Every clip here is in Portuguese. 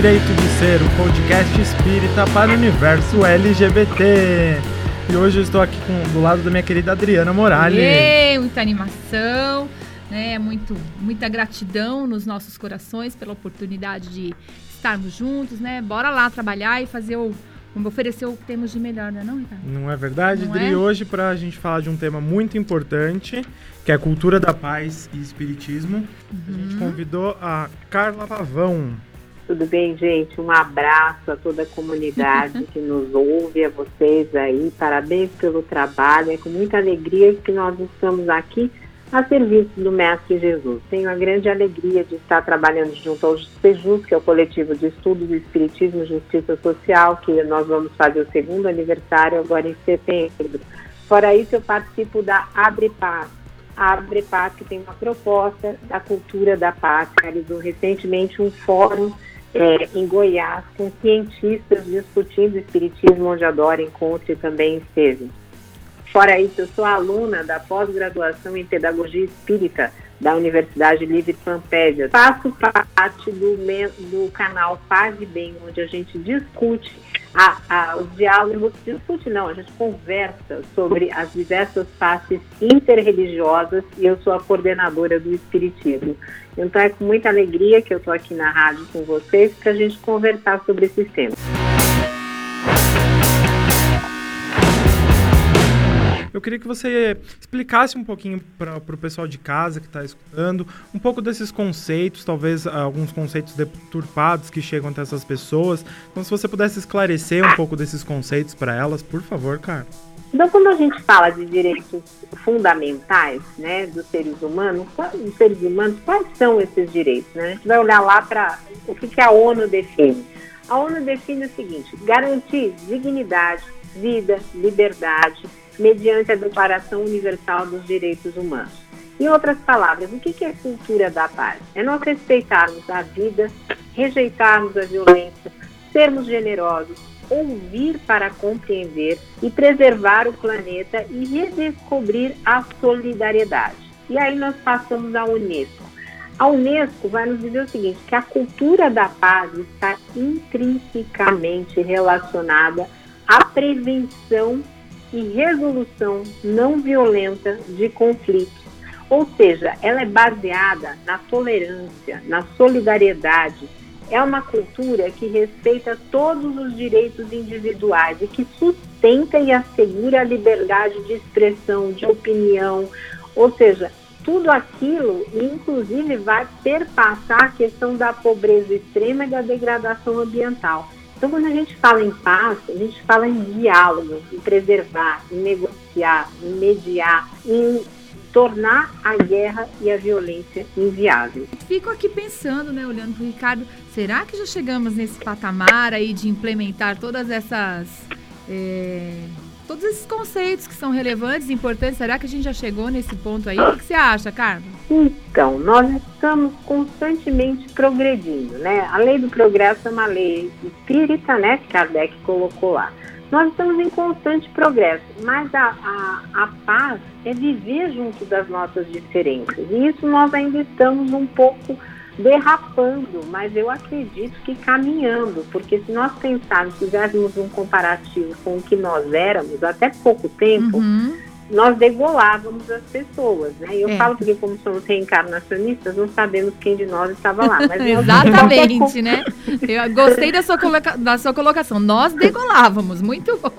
Direito de Ser, um podcast espírita para o universo LGBT. E hoje eu estou aqui com, do lado da minha querida Adriana Morales. Ei, muita animação, né? Muito, muita gratidão nos nossos corações pela oportunidade de estarmos juntos, né? Bora lá trabalhar e fazer o Vamos oferecer o que temos de melhor, não é não, Ricardo? Não é verdade, Não Dri? é? Hoje, para a gente falar de um tema muito importante, que é a cultura da paz e espiritismo, a gente Uhum. convidou a Carla Pavão. Tudo bem, gente? Um abraço a toda a comunidade que nos ouve, a vocês aí. Parabéns pelo trabalho. É com muita alegria que nós estamos aqui a serviço do Mestre Jesus. Tenho a grande alegria de estar trabalhando junto ao Sejus, que é o coletivo de estudos do Espiritismo e Justiça Social, que nós vamos fazer o segundo aniversário agora em setembro. Fora isso, eu participo da Abre Paz. A Abre Paz, que tem uma proposta da cultura da paz, realizou recentemente um fórum é, em Goiás com cientistas discutindo espiritismo, onde a Dora Encontre também esteve. Fora isso, eu sou aluna da pós-graduação em Pedagogia Espírita da Universidade Livre Pampédia. Faço parte do, do canal e Bem, onde a gente discute a, a, os diálogos, discute não, a gente conversa sobre as diversas faces interreligiosas e eu sou a coordenadora do Espiritismo. Então é com muita alegria que eu estou aqui na rádio com vocês para a gente conversar sobre esses temas. Eu queria que você explicasse um pouquinho para o pessoal de casa que está escutando, um pouco desses conceitos, talvez ah, alguns conceitos deturpados que chegam até essas pessoas. Então, se você pudesse esclarecer um pouco desses conceitos para elas, por favor, cara. Então, quando a gente fala de direitos fundamentais, né, dos seres humanos, dos seres humanos, quais são esses direitos? Né? A gente vai olhar lá para o que, que a ONU define. A ONU define o seguinte: garantir dignidade, vida, liberdade, mediante a Declaração Universal dos Direitos Humanos. Em outras palavras, o que é cultura da paz? É nós respeitarmos a vida, rejeitarmos a violência, sermos generosos, ouvir para compreender e preservar o planeta e redescobrir a solidariedade. E aí nós passamos à Unesco. A Unesco vai nos dizer o seguinte, que a cultura da paz está intrinsecamente relacionada à prevenção e resolução não violenta de conflitos. Ou seja, ela é baseada na tolerância, na solidariedade. É uma cultura que respeita todos os direitos individuais e que sustenta e assegura a liberdade de expressão, de opinião. Ou seja, tudo aquilo, inclusive, vai perpassar a questão da pobreza extrema e da degradação ambiental. Então, quando a gente fala em paz, a gente fala em diálogo, em preservar, em negociar, em mediar, em tornar a guerra e a violência inviáveis. Fico aqui pensando, né, olhando pro Ricardo, será que já chegamos nesse patamar aí de implementar todas essas. é, todos esses conceitos que são relevantes e importantes? Será que a gente já chegou nesse ponto aí? O que você acha, Carlos? Então, nós estamos constantemente progredindo, né? A lei do progresso é uma lei espírita, né, que Kardec colocou lá. Nós estamos em constante progresso, mas a, a, a paz é viver junto das nossas diferenças. E isso nós ainda estamos um pouco derrapando, mas eu acredito que caminhando, porque se nós pensarmos, fizéssemos um comparativo com o que nós éramos até pouco tempo, Uhum. nós degolávamos as pessoas, né? Eu É. falo porque como somos reencarnacionistas, não sabemos quem de nós estava lá. Mas Exatamente, né? Eu gostei da sua, coloca- da sua colocação. Nós degolávamos, muito bom.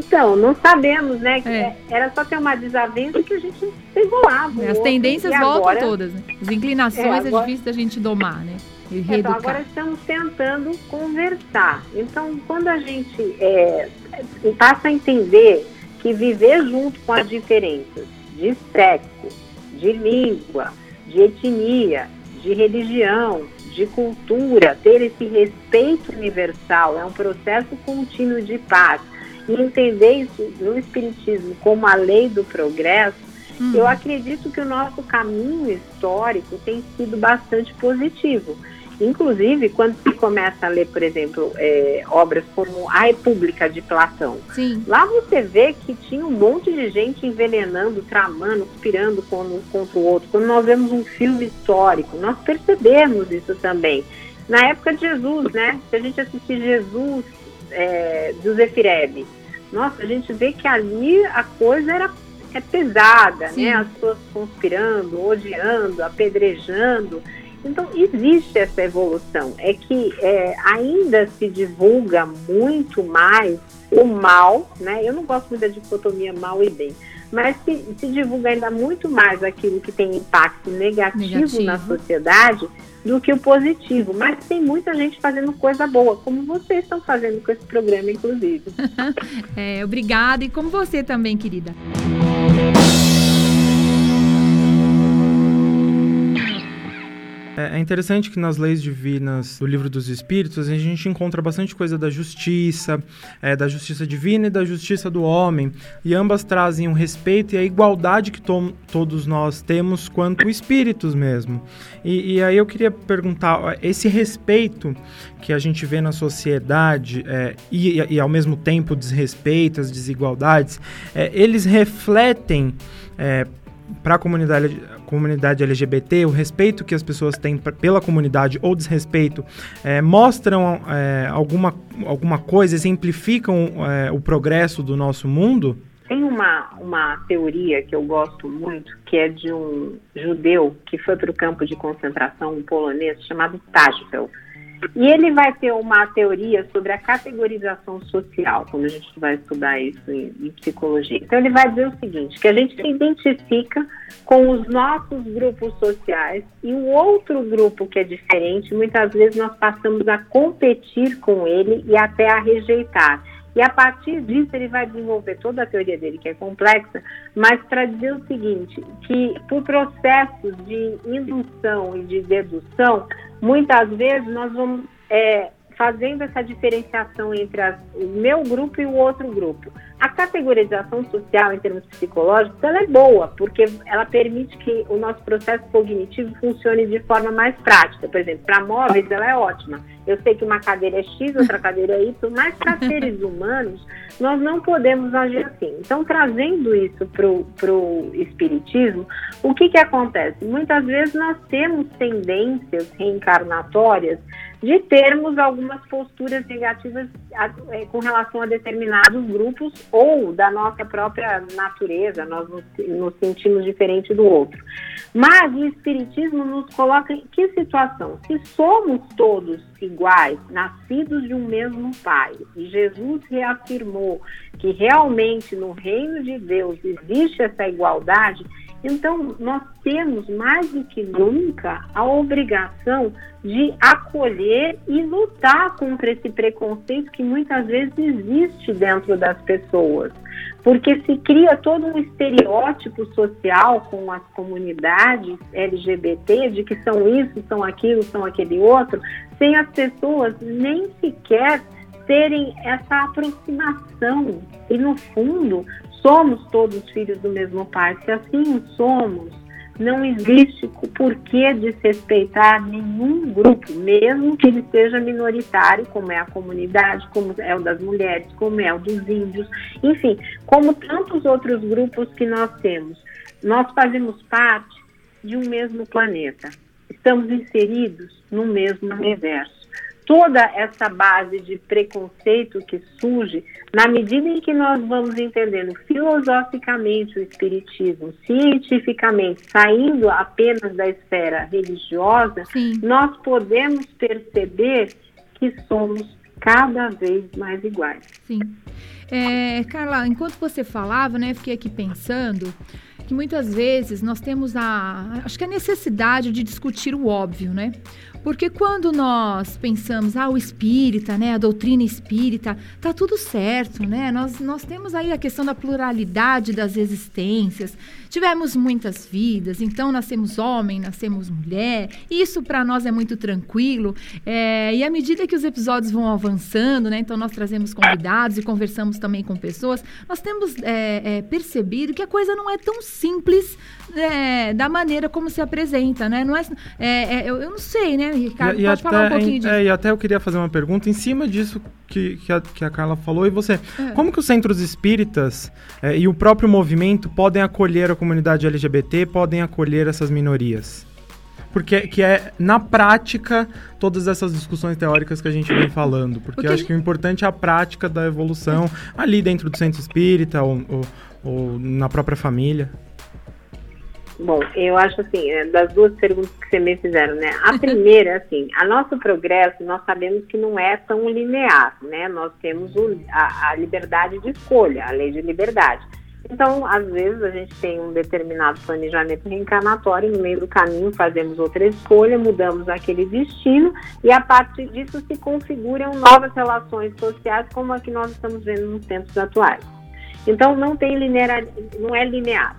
Então, não sabemos, né? Que É. era só ter uma desavença que a gente degolava. o As outro. tendências voltam agora, todas, né? As inclinações É, é, agora- difícil da gente domar, né? Então, agora estamos tentando conversar. Então, quando a gente é, passa a entender que viver junto com as diferenças de sexo, de língua, de etnia, de religião, de cultura, ter esse respeito universal é um processo contínuo de paz. E entender isso no Espiritismo como a lei do progresso Hum. eu acredito que o nosso caminho histórico tem sido bastante positivo. Inclusive, quando se começa a ler, por exemplo, é, obras como A República de Platão, Sim. lá você vê que tinha um monte de gente envenenando, tramando, conspirando com- contra o outro. Quando nós vemos um filme histórico, nós percebemos isso também. Na época de Jesus, né? Se a gente assistir Jesus é, do Zefireb, nossa, a gente vê que ali a coisa era é pesada, né? Sim. né? As pessoas conspirando, odiando, apedrejando. Então, existe essa evolução. É que é, ainda se divulga muito mais o mal, né? Eu não gosto muito da dicotomia mal e bem, mas se, se divulga ainda muito mais aquilo que tem impacto negativo, negativo, na sociedade do que o positivo. Mas tem muita gente fazendo coisa boa, como vocês estão fazendo com esse programa, inclusive. é, obrigada, e como você também, querida. É, é interessante que nas leis divinas do livro dos Espíritos a gente encontra bastante coisa da justiça, é, da justiça divina e da justiça do homem, e ambas trazem o um respeito e a igualdade que to todos nós temos quanto espíritos mesmo. E, e, aí eu queria perguntar, esse respeito que a gente vê na sociedade é, e, e, ao mesmo tempo desrespeito, as desigualdades, é, eles refletem é, para a comunidade, comunidade LGBT, o respeito que as pessoas têm pela comunidade ou desrespeito, é, mostram é, alguma, alguma coisa, exemplificam é, o progresso do nosso mundo? Tem uma, uma teoria que eu gosto muito, que é de um judeu que foi para o campo de concentração um polonês chamado Tajfel. E ele vai ter uma teoria sobre a categorização social, quando a gente vai estudar isso em, em, psicologia. Então, ele vai dizer o seguinte: que a gente se identifica com os nossos grupos sociais e o outro grupo que é diferente, muitas vezes nós passamos a competir com ele e até a rejeitar. E a partir disso ele vai desenvolver toda a teoria dele, que é complexa, mas para dizer o seguinte, que por processos de indução e de dedução, muitas vezes nós vamos é, fazendo essa diferenciação entre as, o meu grupo e o outro grupo. A categorização social, em termos psicológicos, ela é boa, porque ela permite que o nosso processo cognitivo funcione de forma mais prática. Por exemplo, para móveis, ela é ótima. Eu sei que uma cadeira é X, outra cadeira é Y, mas para seres humanos, nós não podemos agir assim. Então, trazendo isso para o espiritismo, o que, que acontece? Muitas vezes nós temos tendências reencarnatórias de termos algumas posturas negativas é, com relação a determinados grupos ou da nossa própria natureza, nós nos, nos sentimos diferente do outro. Mas o Espiritismo nos coloca em que situação? Se somos todos iguais, nascidos de um mesmo Pai, e Jesus reafirmou que realmente no reino de Deus existe essa igualdade, então, nós temos mais do que nunca a obrigação de acolher e lutar contra esse preconceito que muitas vezes existe dentro das pessoas. Porque se cria todo um estereótipo social com as comunidades LGBT de que são isso, são aquilo, são aquele outro, sem as pessoas nem sequer terem essa aproximação. E no fundo, somos todos filhos do mesmo pai. Se assim somos, não existe porquê desrespeitar nenhum grupo, mesmo que ele seja minoritário, como é a comunidade, como é o das mulheres, como é o dos índios, enfim, como tantos outros grupos que nós temos. Nós fazemos parte de um mesmo planeta, estamos inseridos no mesmo universo toda essa base de preconceito que surge, na medida em que nós vamos entendendo filosoficamente o Espiritismo, cientificamente, saindo apenas da esfera religiosa, Sim. nós podemos perceber que somos cada vez mais iguais. Sim. É, Carla, enquanto você falava, né, fiquei aqui pensando que muitas vezes nós temos a, acho que a necessidade de discutir o óbvio, né? Porque quando nós pensamos, ah, o espírita, né, a doutrina espírita, tá tudo certo, né? Nós, nós temos aí a questão da pluralidade das existências. Tivemos muitas vidas, então nascemos homem, nascemos mulher. Isso para nós é muito tranquilo. É, e à medida que os episódios vão avançando, né, então nós trazemos convidados e conversamos também com pessoas, nós temos é, é, percebido que a coisa não é tão simples é, da maneira como se apresenta, né? Não é, é, é eu, eu, não sei, né, Ricardo? E, e pode até, falar um pouquinho disso. É, e até eu queria fazer uma pergunta em cima disso que, que, a, que a Carla falou. E você, é. como que os centros espíritas é, e o próprio movimento podem acolher a comunidade LGBT, podem acolher essas minorias? porque que é na prática todas essas discussões teóricas que a gente vem falando, porque, porque acho que o importante é a prática da evolução ali dentro do centro espírita ou, ou, ou na própria família. Bom, eu acho assim, é, das duas perguntas que você me fizeram, né? A primeira, assim, a nosso progresso, nós sabemos que não é tão linear, né? Nós temos o, a, a liberdade de escolha, a lei de liberdade. Então, às vezes, a gente tem um determinado planejamento reencarnatório, no meio do caminho fazemos outra escolha, mudamos aquele destino, e a partir disso se configuram novas relações sociais, como a que nós estamos vendo nos tempos atuais. Então, não tem linear, não é linear.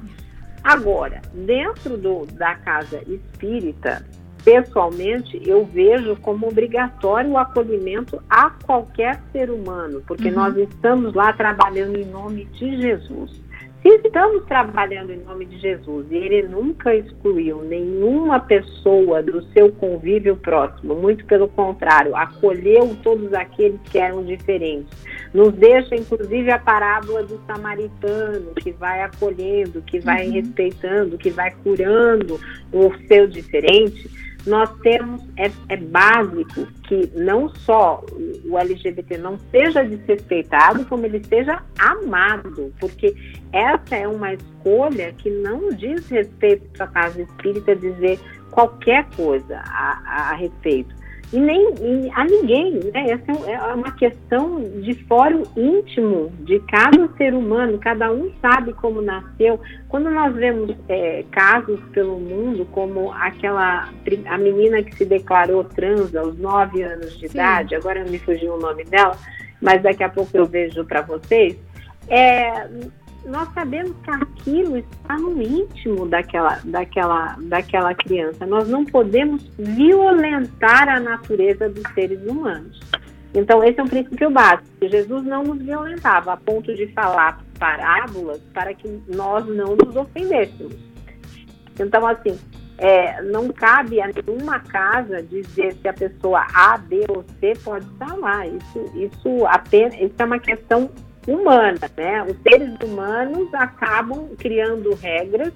Agora, dentro do, da casa espírita, pessoalmente, eu vejo como obrigatório o acolhimento a qualquer ser humano, porque uhum. nós estamos lá trabalhando em nome de Jesus. Se estamos trabalhando em nome de Jesus e ele nunca excluiu nenhuma pessoa do seu convívio próximo, muito pelo contrário, acolheu todos aqueles que eram diferentes. Nos deixa, inclusive, a parábola do samaritano, que vai acolhendo, que vai uhum. respeitando, que vai curando o seu diferente nós temos, é, é, básico que não só o LGBT não seja desrespeitado, como ele seja amado, porque essa é uma escolha que não diz respeito à casa espírita dizer qualquer coisa a, a respeito e nem a ninguém. Né? Essa é, é uma questão de fórum íntimo de cada ser humano, cada um sabe como nasceu. Quando nós vemos é, casos pelo mundo, como aquela a menina que se declarou trans aos nove anos de Sim. idade, agora me fugiu o nome dela, mas daqui a pouco eu vejo para vocês. É, nós sabemos que aquilo está no íntimo daquela, daquela, daquela criança. Nós não podemos violentar a natureza dos seres humanos. Então, esse é um princípio básico. Jesus não nos violentava a ponto de falar parábolas para que nós não nos ofendêssemos. Então, assim, é, não cabe a nenhuma casa dizer se a pessoa A, B ou C pode lá. Isso, isso, apenas, isso é uma questão humana, né? Os seres humanos acabam criando regras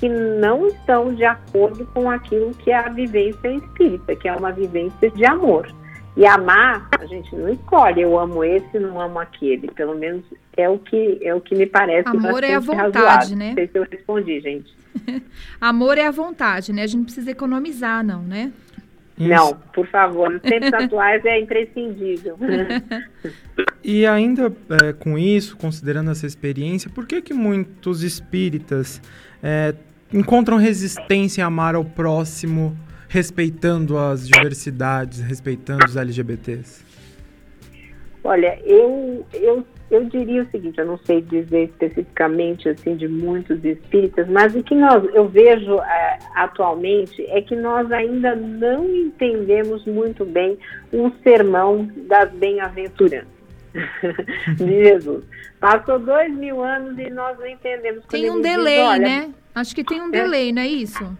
que não estão de acordo com aquilo que é a vivência espírita, que é uma vivência de amor. E amar, a gente não escolhe, eu amo esse, não amo aquele. Pelo menos é o que é o que me parece Amor é a vontade, razoável. né? Não sei se eu respondi, gente. amor é a vontade, né? A gente não precisa economizar, não, né? Isso. Não, por favor, nos tempos atuais é imprescindível. e ainda é, com isso, considerando essa experiência, por que que muitos espíritas é, encontram resistência em amar ao próximo, respeitando as diversidades, respeitando os LGBTs? Olha, eu, eu eu diria o seguinte, eu não sei dizer especificamente assim de muitos espíritas, mas o que nós, eu vejo é, atualmente é que nós ainda não entendemos muito bem o sermão das bem-aventuranças de Jesus. Passou dois mil anos e nós não entendemos. Tem um delay, diz, né? Acho que tem um é, delay, não é isso?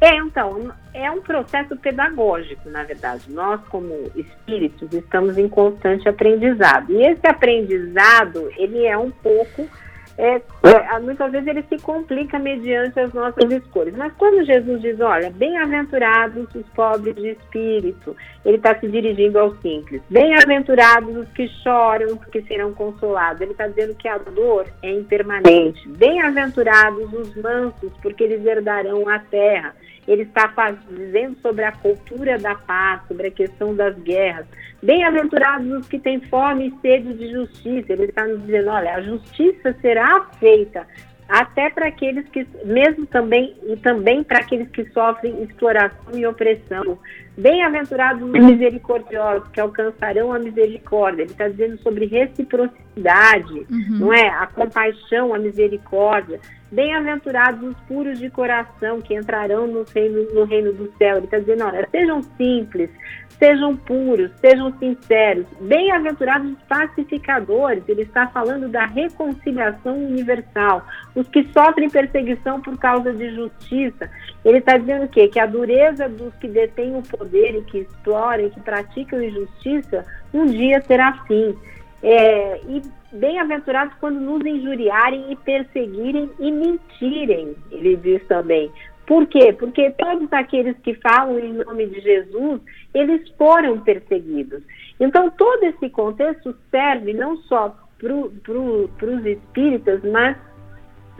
É, então, é um processo pedagógico, na verdade. Nós, como espíritos, estamos em constante aprendizado. E esse aprendizado, ele é um pouco é, é, muitas vezes ele se complica mediante as nossas escolhas. Mas quando Jesus diz, olha, bem-aventurados os pobres de espírito, ele está se dirigindo aos simples. Bem-aventurados os que choram, porque serão consolados. Ele está dizendo que a dor é impermanente. Bem-aventurados os mansos, porque eles herdarão a terra ele está dizendo sobre a cultura da paz, sobre a questão das guerras. Bem-aventurados os que têm fome e sede de justiça. Ele está nos dizendo: olha, a justiça será feita até para aqueles que, mesmo também, e também para aqueles que sofrem exploração e opressão. Bem-aventurados os misericordiosos, que alcançarão a misericórdia. Ele está dizendo sobre reciprocidade, uhum. não é? A compaixão, a misericórdia. Bem-aventurados os puros de coração, que entrarão no reino, no reino do céu. Ele está dizendo, olha, sejam simples, sejam puros, sejam sinceros. Bem-aventurados os pacificadores, ele está falando da reconciliação universal. Os que sofrem perseguição por causa de justiça. Ele está dizendo o quê? Que a dureza dos que detêm o poder e que exploram e que praticam injustiça, um dia terá fim. É, e bem-aventurados quando nos injuriarem e perseguirem e mentirem, ele diz também, Por quê? Porque todos aqueles que falam em nome de Jesus, eles foram perseguidos. Então, todo esse contexto serve não só para pro, os espíritas, mas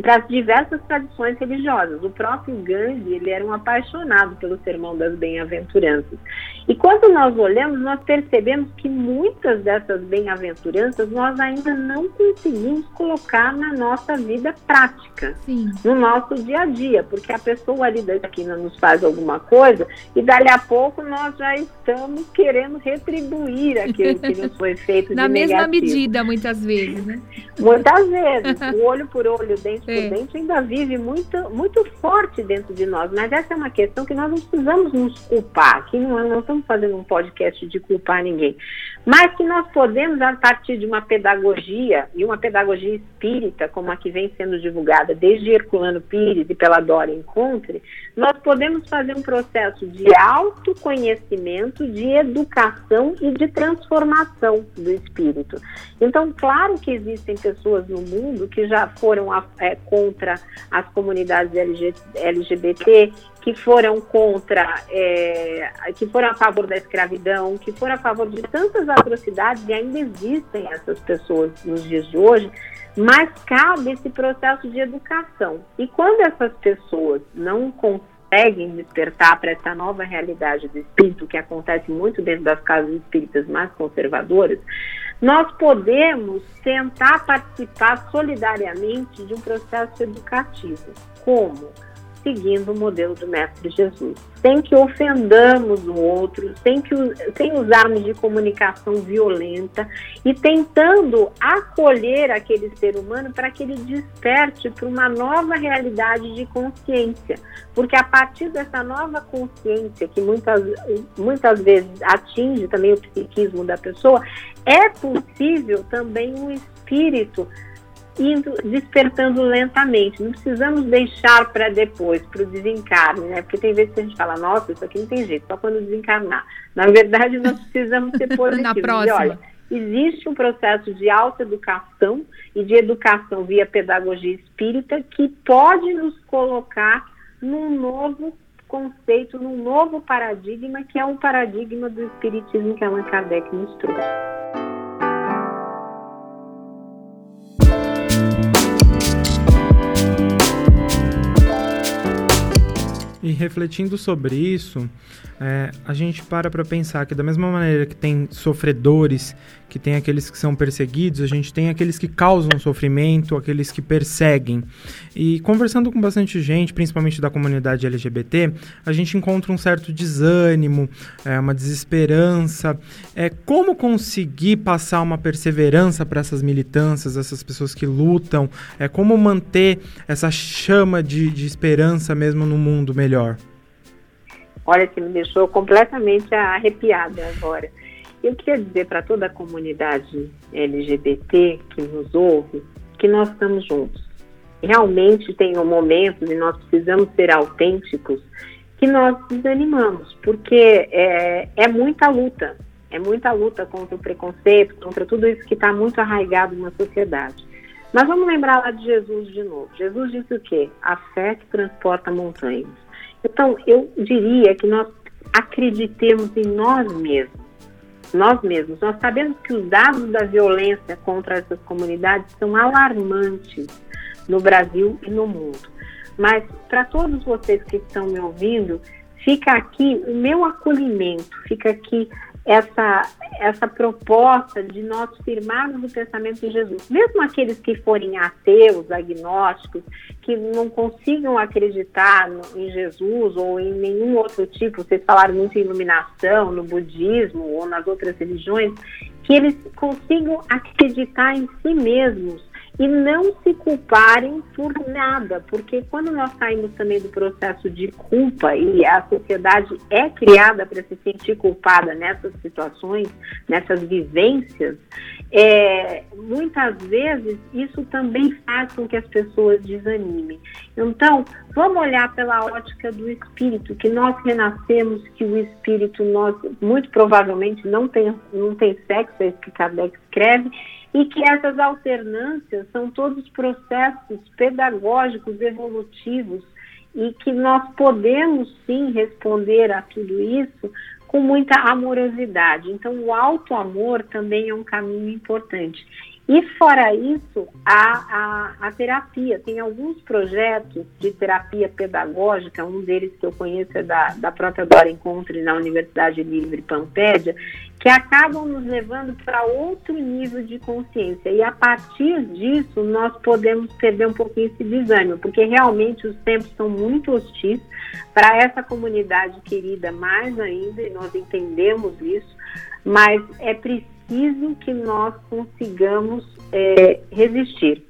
para as diversas tradições religiosas. O próprio Gandhi, ele era um apaixonado pelo Sermão das Bem-aventuranças. E quando nós olhamos, nós percebemos que muitas dessas bem-aventuranças nós ainda não conseguimos colocar na nossa vida prática, Sim. no nosso dia a dia, porque a pessoa ali da esquina nos faz alguma coisa e dali a pouco nós já estamos querendo retribuir aquilo que nos foi feito na mesma negativo. medida, muitas vezes, né? Muitas vezes, o olho por olho, dente ainda vive muito, muito forte dentro de nós, mas essa é uma questão que nós não precisamos nos culpar, aqui não, não estamos fazendo um podcast de culpar ninguém, mas que nós podemos, a partir de uma pedagogia, e uma pedagogia espírita, como a que vem sendo divulgada desde Herculano Pires e pela Dora Encontre, nós podemos fazer um processo de autoconhecimento, de educação e de transformação do espírito. Então, claro que existem pessoas no mundo que já foram é, contra as comunidades LGBT, que foram contra, é, que foram a favor da escravidão, que foram a favor de tantas atrocidades, e ainda existem essas pessoas nos dias de hoje, mas cabe esse processo de educação. E quando essas pessoas não conseguem despertar para essa nova realidade do espírito, que acontece muito dentro das casas espíritas mais conservadoras, nós podemos tentar participar solidariamente de um processo educativo. Como? Seguindo o modelo do Mestre Jesus, sem que ofendamos o outro, sem, que, sem usarmos de comunicação violenta e tentando acolher aquele ser humano para que ele desperte para uma nova realidade de consciência. Porque a partir dessa nova consciência, que muitas, muitas vezes atinge também o psiquismo da pessoa, é possível também um espírito indo despertando lentamente. Não precisamos deixar para depois, para o desencarne, né? Porque tem vezes que a gente fala, nossa, isso aqui não tem jeito, só quando desencarnar. Na verdade, nós precisamos ser positivos. Na próxima. E olha, existe um processo de autoeducação e de educação via pedagogia espírita que pode nos colocar num novo conceito, num novo paradigma, que é o paradigma do espiritismo que Allan Kardec nos trouxe. Refletindo sobre isso, é, a gente para para pensar que da mesma maneira que tem sofredores, que tem aqueles que são perseguidos, a gente tem aqueles que causam sofrimento, aqueles que perseguem. E conversando com bastante gente, principalmente da comunidade LGBT, a gente encontra um certo desânimo, é, uma desesperança. É, como conseguir passar uma perseverança para essas militâncias, essas pessoas que lutam? É, como manter essa chama de, de esperança mesmo no mundo melhor? Olha, que me deixou completamente arrepiada agora. Eu queria dizer para toda a comunidade LGBT que nos ouve que nós estamos juntos. Realmente tem um momentos e nós precisamos ser autênticos que nós desanimamos, porque é, é muita luta, é muita luta contra o preconceito, contra tudo isso que está muito arraigado na sociedade. Mas vamos lembrar lá de Jesus de novo. Jesus disse o quê? A fé que transporta montanhas. Então, eu diria que nós acreditemos em nós mesmos. Nós mesmos. Nós sabemos que os dados da violência contra essas comunidades são alarmantes no Brasil e no mundo. Mas, para todos vocês que estão me ouvindo, fica aqui o meu acolhimento, fica aqui essa, essa proposta de nós firmarmos o pensamento de Jesus. Mesmo aqueles que forem ateus, agnósticos, que não consigam acreditar no, em Jesus ou em nenhum outro tipo, vocês falaram muito em iluminação, no budismo ou nas outras religiões, que eles consigam acreditar em si mesmos e não se culparem por nada, porque quando nós saímos também do processo de culpa e a sociedade é criada para se sentir culpada nessas situações, nessas vivências, é, muitas vezes isso também faz com que as pessoas desanimem. Então, vamos olhar pela ótica do espírito, que nós renascemos, que o espírito nós muito provavelmente não tem, não tem sexo, é isso que Kardec escreve, e que essas alternâncias são todos processos pedagógicos evolutivos e que nós podemos sim responder a tudo isso com muita amorosidade. Então, o alto amor também é um caminho importante. E fora isso, a, a, a, terapia. Tem alguns projetos de terapia pedagógica, um deles que eu conheço é da, da própria Dora Encontre na Universidade Livre Pampédia, que acabam nos levando para outro nível de consciência. E a partir disso, nós podemos perder um pouquinho esse desânimo, porque realmente os tempos são muito hostis para essa comunidade querida, mais ainda, e nós entendemos isso, mas é preciso preciso que nós consigamos é, resistir.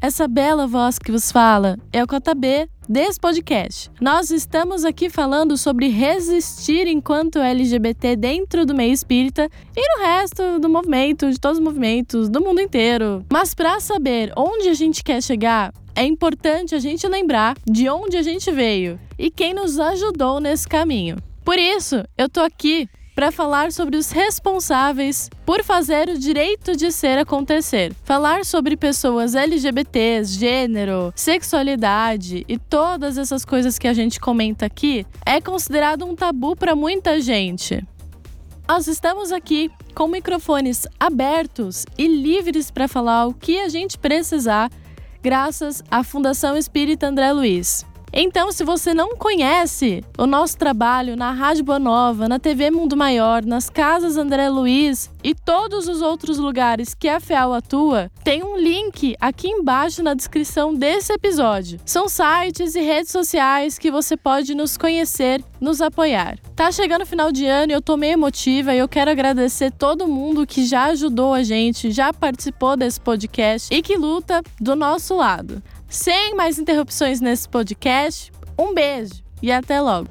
Essa bela voz que vos fala é o Cota B desse podcast. Nós estamos aqui falando sobre resistir enquanto LGBT dentro do meio espírita e no resto do movimento, de todos os movimentos, do mundo inteiro. Mas para saber onde a gente quer chegar, é importante a gente lembrar de onde a gente veio e quem nos ajudou nesse caminho. Por isso, eu tô aqui para falar sobre os responsáveis por fazer o direito de ser acontecer. Falar sobre pessoas LGBTs, gênero, sexualidade e todas essas coisas que a gente comenta aqui é considerado um tabu para muita gente. Nós estamos aqui com microfones abertos e livres para falar o que a gente precisar, graças à Fundação Espírita André Luiz. Então, se você não conhece o nosso trabalho na Rádio Boa Nova, na TV Mundo Maior, nas Casas André Luiz e todos os outros lugares que a FEAL atua, tem um link aqui embaixo na descrição desse episódio. São sites e redes sociais que você pode nos conhecer, nos apoiar. Tá chegando o final de ano e eu tô meio emotiva e eu quero agradecer todo mundo que já ajudou a gente, já participou desse podcast e que luta do nosso lado. Sem mais interrupções nesse podcast, um beijo e até logo.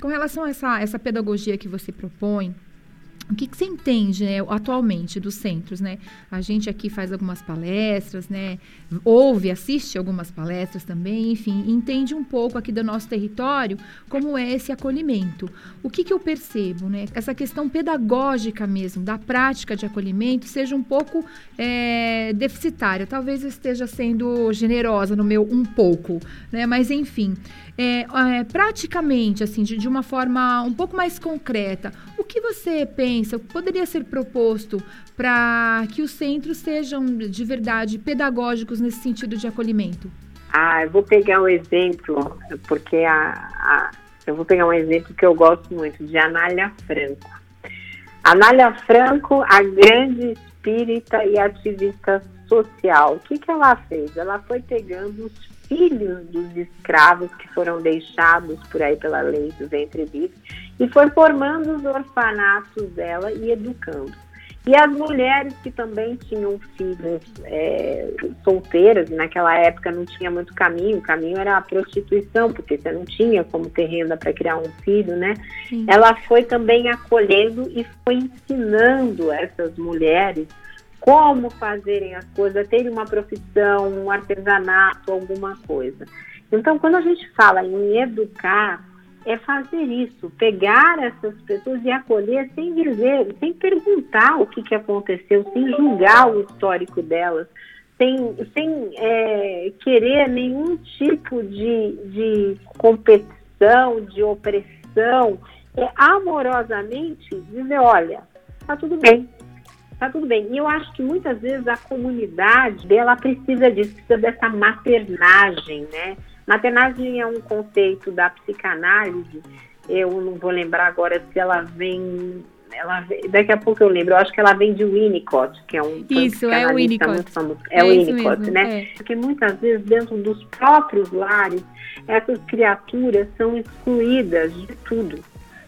Com relação a essa, essa pedagogia que você propõe, o que, que, você entende né, atualmente dos centros, né? A gente aqui faz algumas palestras, né? Ouve, assiste algumas palestras também, enfim, entende um pouco aqui do nosso território como é esse acolhimento. O que, que eu percebo, né? Essa questão pedagógica mesmo, da prática de acolhimento, seja um pouco é, deficitária. Talvez eu esteja sendo generosa no meu um pouco, né? Mas enfim, é, é, praticamente, assim, de, de uma forma um pouco mais concreta, o que você pensa, poderia ser proposto para que os centros sejam de verdade pedagógicos nesse sentido de acolhimento? Ah, eu vou pegar um exemplo, porque a, a, eu vou pegar um exemplo que eu gosto muito, de Anália Franco. Anália Franco, a grande espírita e ativista social, o que, que ela fez? Ela foi pegando os filhos dos escravos que foram deixados por aí pela lei do ventre livre e foi formando os orfanatos dela e educando. E as mulheres que também tinham filhos é, solteiras, naquela época não tinha muito caminho, o caminho era a prostituição, porque você não tinha como ter renda para criar um filho, né? Sim. Ela foi também acolhendo e foi ensinando essas mulheres como fazerem as coisas, terem uma profissão, um artesanato, alguma coisa. Então, quando a gente fala em educar, é fazer isso, pegar essas pessoas e acolher sem dizer, sem perguntar o que, que aconteceu, sem julgar o histórico delas, sem, sem é, querer nenhum tipo de, de competição, de opressão, é amorosamente dizer, olha, tá tudo bem, tá tudo bem. E eu acho que muitas vezes a comunidade dela precisa disso, precisa dessa maternagem, né? Maternagem é um conceito da psicanálise, eu não vou lembrar agora se ela vem ela, daqui a pouco eu lembro, eu acho que ela vem de Winnicott, que é um Isso, é o Winnicott. É, é o Winnicott, né? É. Porque muitas vezes dentro dos próprios lares, essas criaturas são excluídas de tudo.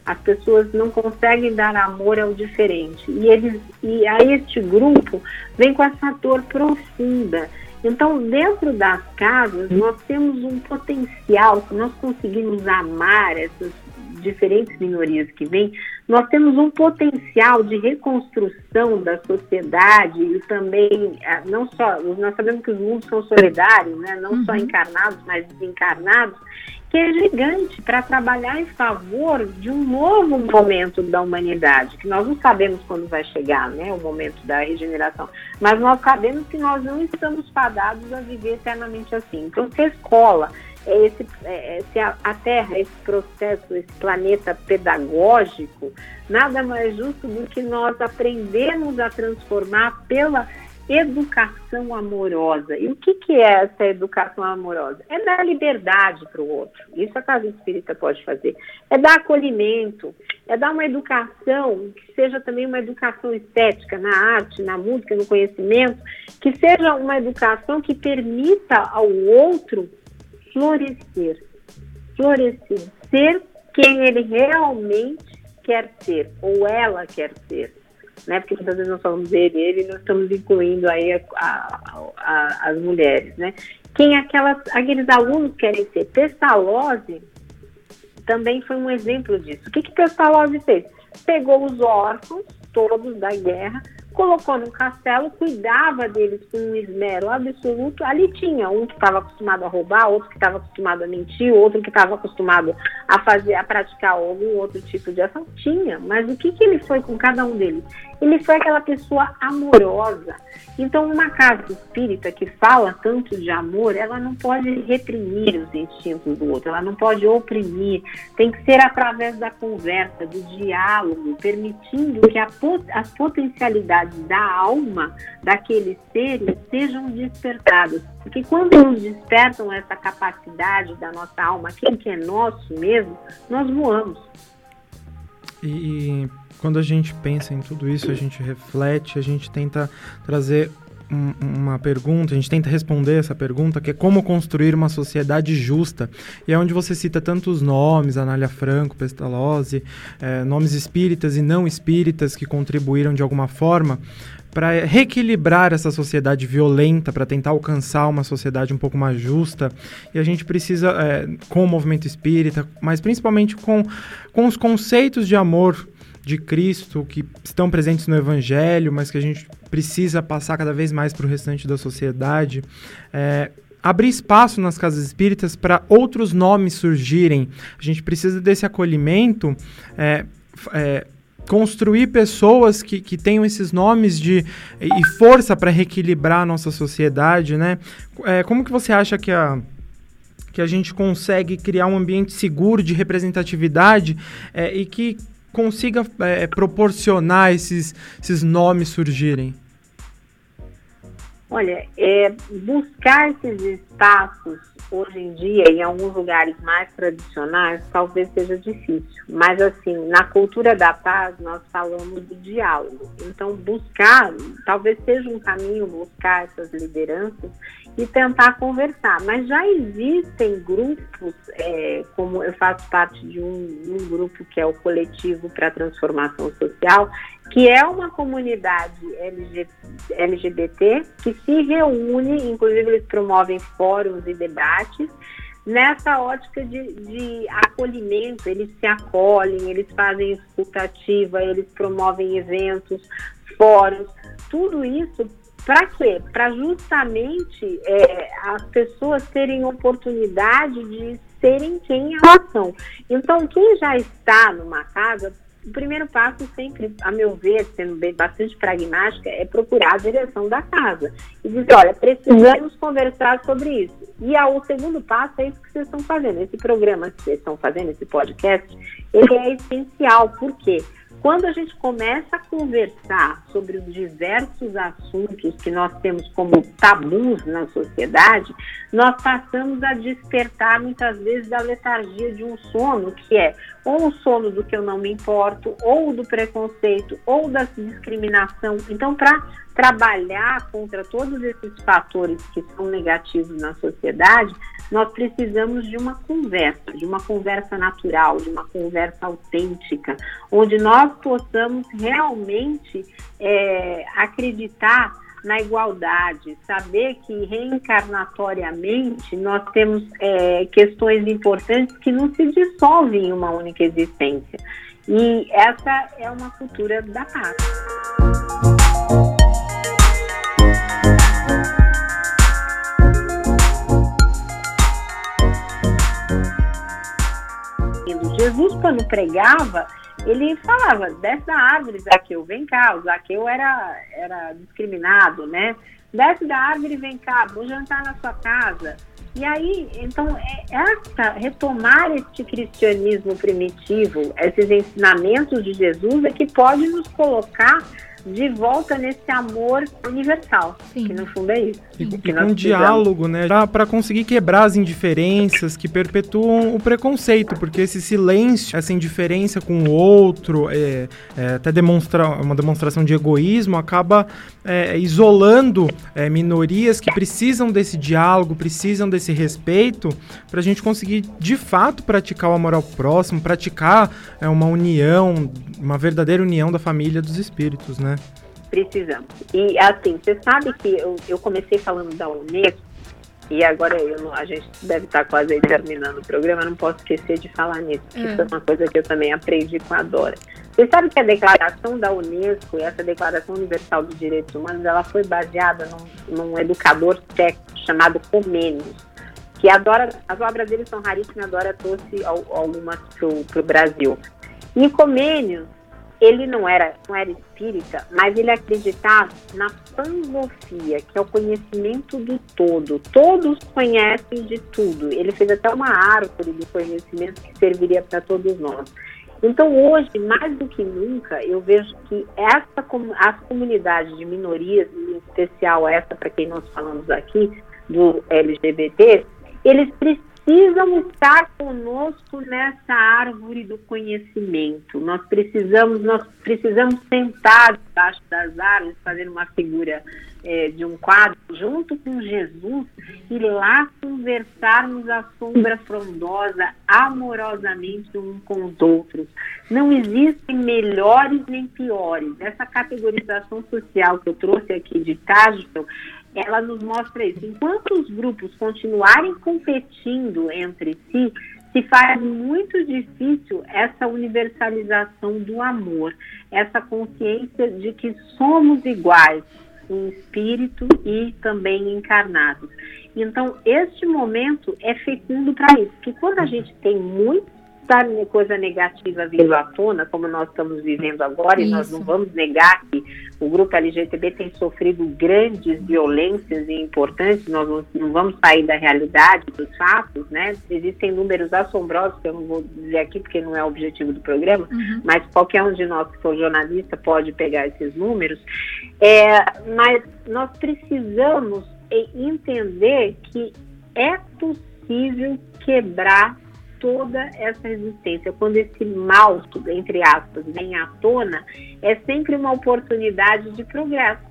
As pessoas não conseguem dar amor ao diferente. E, eles, e aí este grupo vem com essa dor profunda. Então, dentro das casas, nós temos um potencial, se nós conseguirmos amar essas diferentes minorias que vêm, nós temos um potencial de reconstrução da sociedade e também, ah, não só, nós sabemos que os mundos são solidários, né? não uhum. só encarnados, mas desencarnados, que é gigante para trabalhar em favor de um novo momento da humanidade, que nós não sabemos quando vai chegar, né, o momento da regeneração, mas nós sabemos que nós não estamos fadados a viver eternamente assim. Então, se a escola é esse, é, se a, a, Terra, esse processo, esse planeta pedagógico, nada mais justo do que nós aprendemos a transformar pela educação amorosa. E o que, que é essa educação amorosa? É dar liberdade para o outro. Isso a casa espírita pode fazer. É dar acolhimento, é dar uma educação que seja também uma educação estética na arte, na música, no conhecimento, que seja uma educação que permita ao outro florescer, florescer, ser quem ele realmente quer ser ou ela quer ser. Né? Porque muitas vezes nós falamos ele, ele, nós estamos incluindo aí a, a, a, as mulheres, né? Quem aquelas, aqueles alunos querem ser. Pestalozzi também foi um exemplo disso. O que que Pestalozzi fez? Pegou os órfãos todos da guerra, colocou num castelo, cuidava deles com um esmero absoluto. Ali tinha um que estava acostumado a roubar, outro que estava acostumado a mentir, outro que estava acostumado a fazer, a praticar algum outro tipo de ação. Tinha, mas o que, que ele foi com cada um deles? Ele foi aquela pessoa amorosa. Então, uma casa espírita que fala tanto de amor, ela não pode reprimir os instintos do outro, ela não pode oprimir. Tem que ser através da conversa, do diálogo, permitindo que a, as potencialidades da alma daqueles seres sejam despertadas. Porque quando nos despertam essa capacidade da nossa alma, aquilo que é nosso mesmo, nós voamos. E quando a gente pensa em tudo isso, a gente reflete, a gente tenta trazer um, uma pergunta, a gente tenta responder essa pergunta, que é como construir uma sociedade justa. E é onde você cita tantos nomes, Anália Franco, Pestalozzi, é, nomes espíritas e não espíritas que contribuíram de alguma forma para reequilibrar essa sociedade violenta, para tentar alcançar uma sociedade um pouco mais justa. E a gente precisa, é, com o movimento espírita, mas principalmente com, com os conceitos de amor de Cristo que estão presentes no Evangelho, mas que a gente precisa passar cada vez mais para o restante da sociedade. É, abrir espaço nas casas espíritas para outros nomes surgirem. A gente precisa desse acolhimento. É, é, construir pessoas que, que tenham esses nomes de e força para reequilibrar a nossa sociedade, né? É, como que você acha que a que a gente consegue criar um ambiente seguro de representatividade é, e que consiga é, proporcionar esses, esses nomes surgirem? Olha, é, buscar esses espaços hoje em dia, em alguns lugares mais tradicionais, talvez seja difícil. Mas, assim, na cultura da paz, nós falamos do diálogo. Então, buscar, talvez seja um caminho buscar essas lideranças e tentar conversar. Mas já existem grupos, é, como eu faço parte de um, um grupo que é o Coletivo para a Transformação Social, que é uma comunidade LGBT que se reúne, inclusive eles promovem fóruns e debates nessa ótica de, de acolhimento, eles se acolhem, eles fazem escutativa, eles promovem eventos, fóruns, tudo isso para quê? Para justamente é, as pessoas terem oportunidade de serem quem elas são. Então, quem já está numa casa o primeiro passo sempre, a meu ver, sendo bem, bastante pragmática, é procurar a direção da casa e dizer, olha, precisamos conversar sobre isso. E a, o segundo passo é isso que vocês estão fazendo. Esse programa que vocês estão fazendo, esse podcast, ele é essencial. Por quê? Quando a gente começa a conversar sobre os diversos assuntos que nós temos como tabus na sociedade, nós passamos a despertar muitas vezes da letargia de um sono, que é ou o sono do que eu não me importo, ou do preconceito, ou da discriminação. Então, para trabalhar contra todos esses fatores que são negativos na sociedade, nós precisamos de uma conversa, de uma conversa natural, de uma conversa autêntica, onde nós possamos realmente é, acreditar na igualdade, saber que reencarnatoriamente nós temos é, questões importantes que não se dissolvem em uma única existência. E essa é uma cultura da paz. Jesus, quando pregava, ele falava, desce da árvore, Zaqueu, vem cá. O Zaqueu era, era discriminado, né? Desce da árvore, vem cá, vou jantar na sua casa. E aí, então, é essa, retomar este cristianismo primitivo, esses ensinamentos de Jesus, é que pode nos colocar de volta nesse amor universal, Sim. que no fundo é isso. E, e com um diálogo, né, para conseguir quebrar as indiferenças que perpetuam o preconceito, porque esse silêncio, essa indiferença com o outro, é, é, até demonstra uma demonstração de egoísmo, acaba é, isolando é, minorias que precisam desse diálogo, precisam desse respeito, para a gente conseguir de fato praticar o amor ao próximo, praticar é, uma união, uma verdadeira união da família dos espíritos, né? Precisamos. E assim, você sabe que eu, eu comecei falando da Unesco, e agora eu, a gente deve estar quase aí terminando o programa, não posso esquecer de falar nisso, porque é. isso é uma coisa que eu também aprendi com a Dora. Você sabe que a declaração da Unesco, essa Declaração Universal dos Direitos Humanos, ela foi baseada num, num educador tcheco chamado Comênios, que adora, as obras dele são raríssimas, a Dora trouxe algumas para o Brasil. E Comênios, ele não era, não era espírita, mas ele acreditava na pangofia, que é o conhecimento do todo. Todos conhecem de tudo. Ele fez até uma árvore de conhecimento que serviria para todos nós. Então, hoje, mais do que nunca, eu vejo que essa, as comunidades de minorias, em especial essa para quem nós falamos aqui, do LGBT, eles precisam precisam estar conosco nessa árvore do conhecimento. Nós precisamos, nós precisamos sentar debaixo das árvores, fazer uma figura é, de um quadro junto com Jesus e lá conversarmos à sombra frondosa, amorosamente um com os outros. Não existem melhores nem piores. Essa categorização social que eu trouxe aqui de Castro ela nos mostra isso. Enquanto os grupos continuarem competindo entre si, se faz muito difícil essa universalização do amor, essa consciência de que somos iguais em espírito e também encarnados. Então, este momento é fecundo para isso, porque quando a gente tem muito tanta coisa negativa vindo à tona, como nós estamos vivendo agora, Isso. e nós não vamos negar que o grupo LGTB tem sofrido grandes violências e importantes, nós não, não vamos sair da realidade dos fatos, né? Existem números assombrosos, que eu não vou dizer aqui porque não é o objetivo do programa, uhum. mas qualquer um de nós que for jornalista pode pegar esses números. É, mas nós precisamos entender que é possível quebrar toda essa resistência. Quando esse mal, entre aspas, vem à tona, é sempre uma oportunidade de progresso.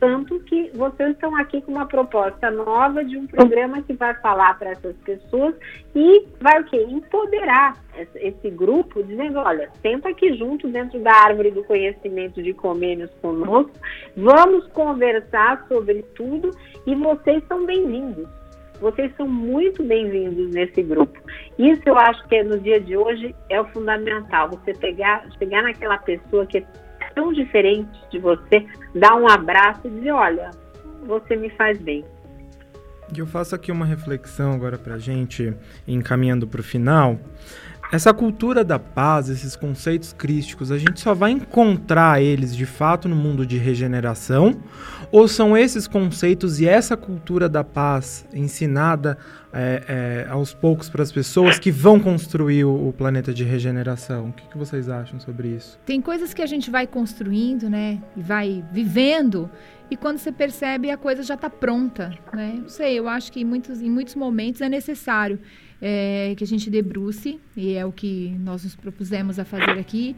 Tanto que vocês estão aqui com uma proposta nova de um programa que vai falar para essas pessoas e vai o quê? Empoderar esse grupo, dizendo, olha, senta aqui junto dentro da árvore do conhecimento de convênios conosco, vamos conversar sobre tudo e vocês são bem-vindos. Vocês são muito bem-vindos nesse grupo. Isso eu acho que é, no dia de hoje é o fundamental. Você pegar, chegar naquela pessoa que é tão diferente de você, dar um abraço e dizer, olha, você me faz bem. E eu faço aqui uma reflexão agora para a gente, encaminhando para o final. Essa cultura da paz, esses conceitos crísticos, a gente só vai encontrar eles de fato no mundo de regeneração? Ou são esses conceitos e essa cultura da paz ensinada é, é, aos poucos para as pessoas que vão construir o, o planeta de regeneração? O que, que, vocês acham sobre isso? Tem coisas que a gente vai construindo, né? E vai vivendo. E quando você percebe, a coisa já está pronta, né? Não sei, eu acho que em muitos, em muitos momentos é necessário é, que a gente debruce, e é o que nós nos propusemos a fazer aqui,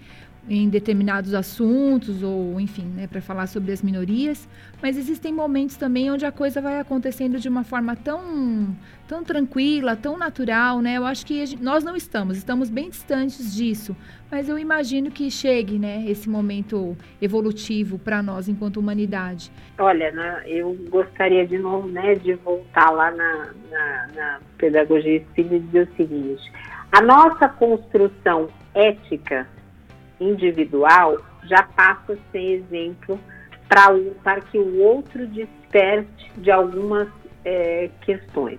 em determinados assuntos ou enfim, né, para falar sobre as minorias, mas existem momentos também onde a coisa vai acontecendo de uma forma tão tão tranquila, tão natural, né? Eu acho que gente, nós não estamos, estamos bem distantes disso, mas eu imagino que chegue, né, esse momento evolutivo para nós enquanto humanidade. Olha, né, eu gostaria de novo, né, de voltar lá na, na, na pedagogia e dizer o seguinte: a nossa construção ética individual já passa a ser exemplo para que o outro desperte de algumas é, questões.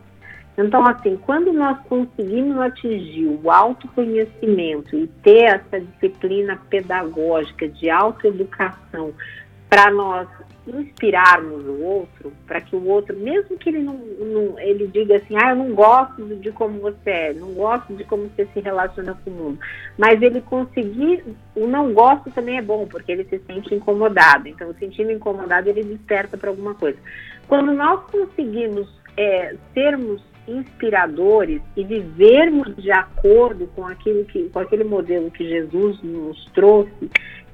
Então, assim, quando nós conseguimos atingir o autoconhecimento e ter essa disciplina pedagógica de autoeducação para nós inspirarmos o outro, para que o outro, mesmo que ele não, não, ele diga assim, ah, eu não gosto de como você é, não gosto de como você se relaciona com o mundo, mas ele conseguir, o não gosto também é bom, porque ele se sente incomodado. Então, sentindo incomodado, ele desperta para alguma coisa. Quando nós conseguimos é, sermos inspiradores e vivermos de acordo com aquilo que, com aquele modelo que Jesus nos trouxe,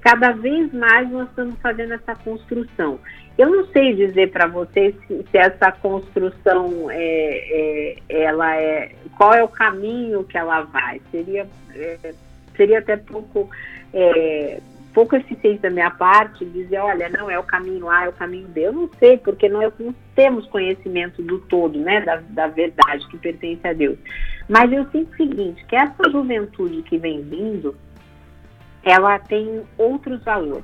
cada vez mais nós estamos fazendo essa construção. Eu não sei dizer para vocês se, se, essa construção é, é, ela é qual é o caminho que ela vai. Seria é, seria até pouco é, pouco eficiente da minha parte dizer, olha, não é o caminho A, é o caminho B. Eu não sei, porque nós não temos conhecimento do todo, né, da, da verdade que pertence a Deus. Mas eu sinto o seguinte, que essa juventude que vem vindo, ela tem outros valores.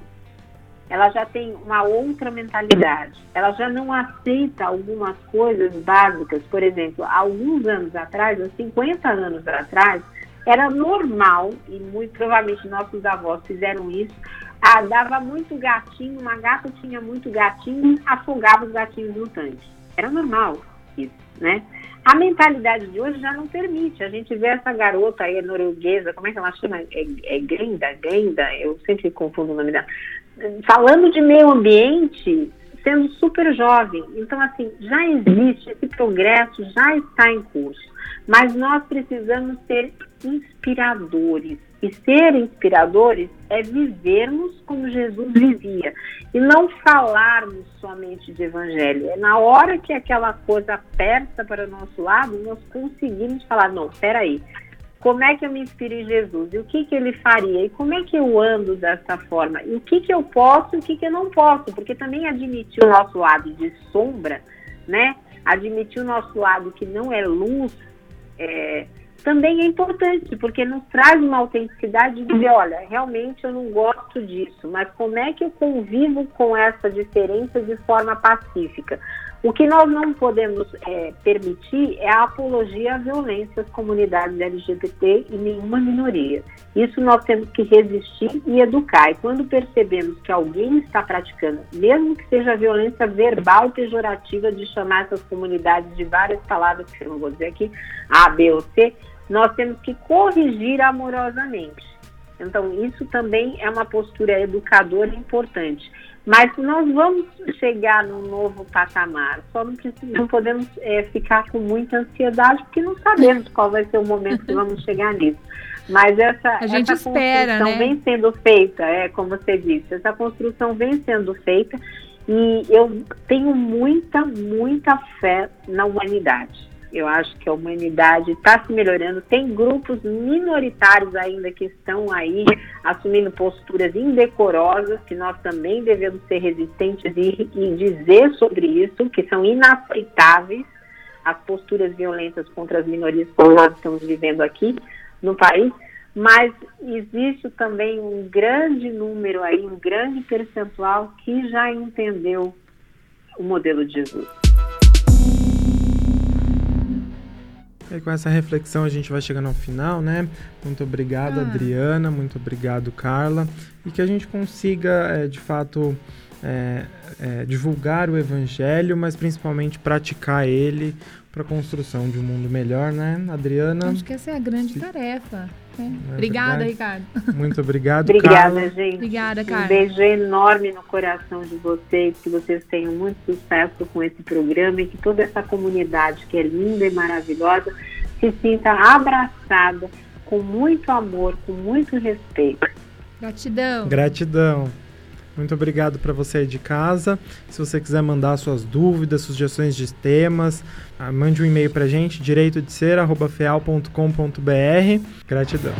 Ela já tem uma outra mentalidade. Ela já não aceita algumas coisas básicas. Por exemplo, alguns anos atrás, há 50 anos atrás, era normal, e muito provavelmente nossos avós fizeram isso, ah, dava muito gatinho, uma gata tinha muito gatinho, afogava os gatinhos no tanque. Era normal isso, né? A mentalidade de hoje já não permite. A gente vê essa garota aí, norueguesa, como é que ela chama? É, é Grenda? Grenda? Eu sempre confundo o nome dela. Falando de meio ambiente, sendo super jovem. Então, assim, já existe, esse progresso já está em curso. Mas nós precisamos ser inspiradores. E ser inspiradores é vivermos como Jesus vivia. E não falarmos somente de evangelho. É na hora que aquela coisa aperta para o nosso lado, nós conseguimos falar, não, peraí, como é que eu me inspiro em Jesus? E o que, que ele faria? E como é que eu ando dessa forma? E o que, que eu posso e o que, que eu não posso? Porque também admitir o nosso lado de sombra, né? Admitir o nosso lado que não é luz, é, também é importante, porque nos traz uma autenticidade de dizer, olha, realmente eu não gosto disso, mas como é que eu convivo com essa diferença de forma pacífica? O que nós não podemos é, permitir é a apologia à violência às comunidades LGBT e nenhuma minoria. Isso nós temos que resistir e educar. E quando percebemos que alguém está praticando, mesmo que seja violência verbal pejorativa de chamar essas comunidades de várias palavras que eu não vou dizer aqui, A, B ou C, nós temos que corrigir amorosamente. Então, isso também é uma postura educadora importante. Mas nós vamos chegar num novo patamar, só não, não podemos é, ficar com muita ansiedade, porque não sabemos qual vai ser o momento que vamos chegar nisso. Mas essa, a gente essa espera, construção né? vem sendo feita, é como você disse, essa construção vem sendo feita e eu tenho muita, muita fé na humanidade. Eu acho que a humanidade está se melhorando. Tem grupos minoritários ainda que estão aí assumindo posturas indecorosas, que nós também devemos ser resistentes e, e dizer sobre isso, que são inaceitáveis as posturas violentas contra as minorias que nós estamos vivendo aqui no país. Mas existe também um grande número aí, um grande percentual que já entendeu o modelo de Jesus. E com essa reflexão a gente vai chegando ao final, né? Muito obrigado, ah. Adriana, muito obrigado, Carla. E que a gente consiga, é, de fato, é, é, divulgar o evangelho, mas principalmente praticar ele para a construção de um mundo melhor, né, Adriana? Acho que essa é a grande tarefa. Né? É Obrigada, Ricardo. Muito obrigado, Obrigada, Carla. gente. Obrigada, Carla. Um beijo enorme no coração de vocês, que vocês tenham muito sucesso com esse programa e que toda essa comunidade que é linda e maravilhosa se sinta abraçada com muito amor, com muito respeito. Gratidão. Gratidão. Muito obrigado para você aí de casa. Se você quiser mandar suas dúvidas, sugestões de temas, ah, mande um e-mail para a gente, direito de ser. Gratidão.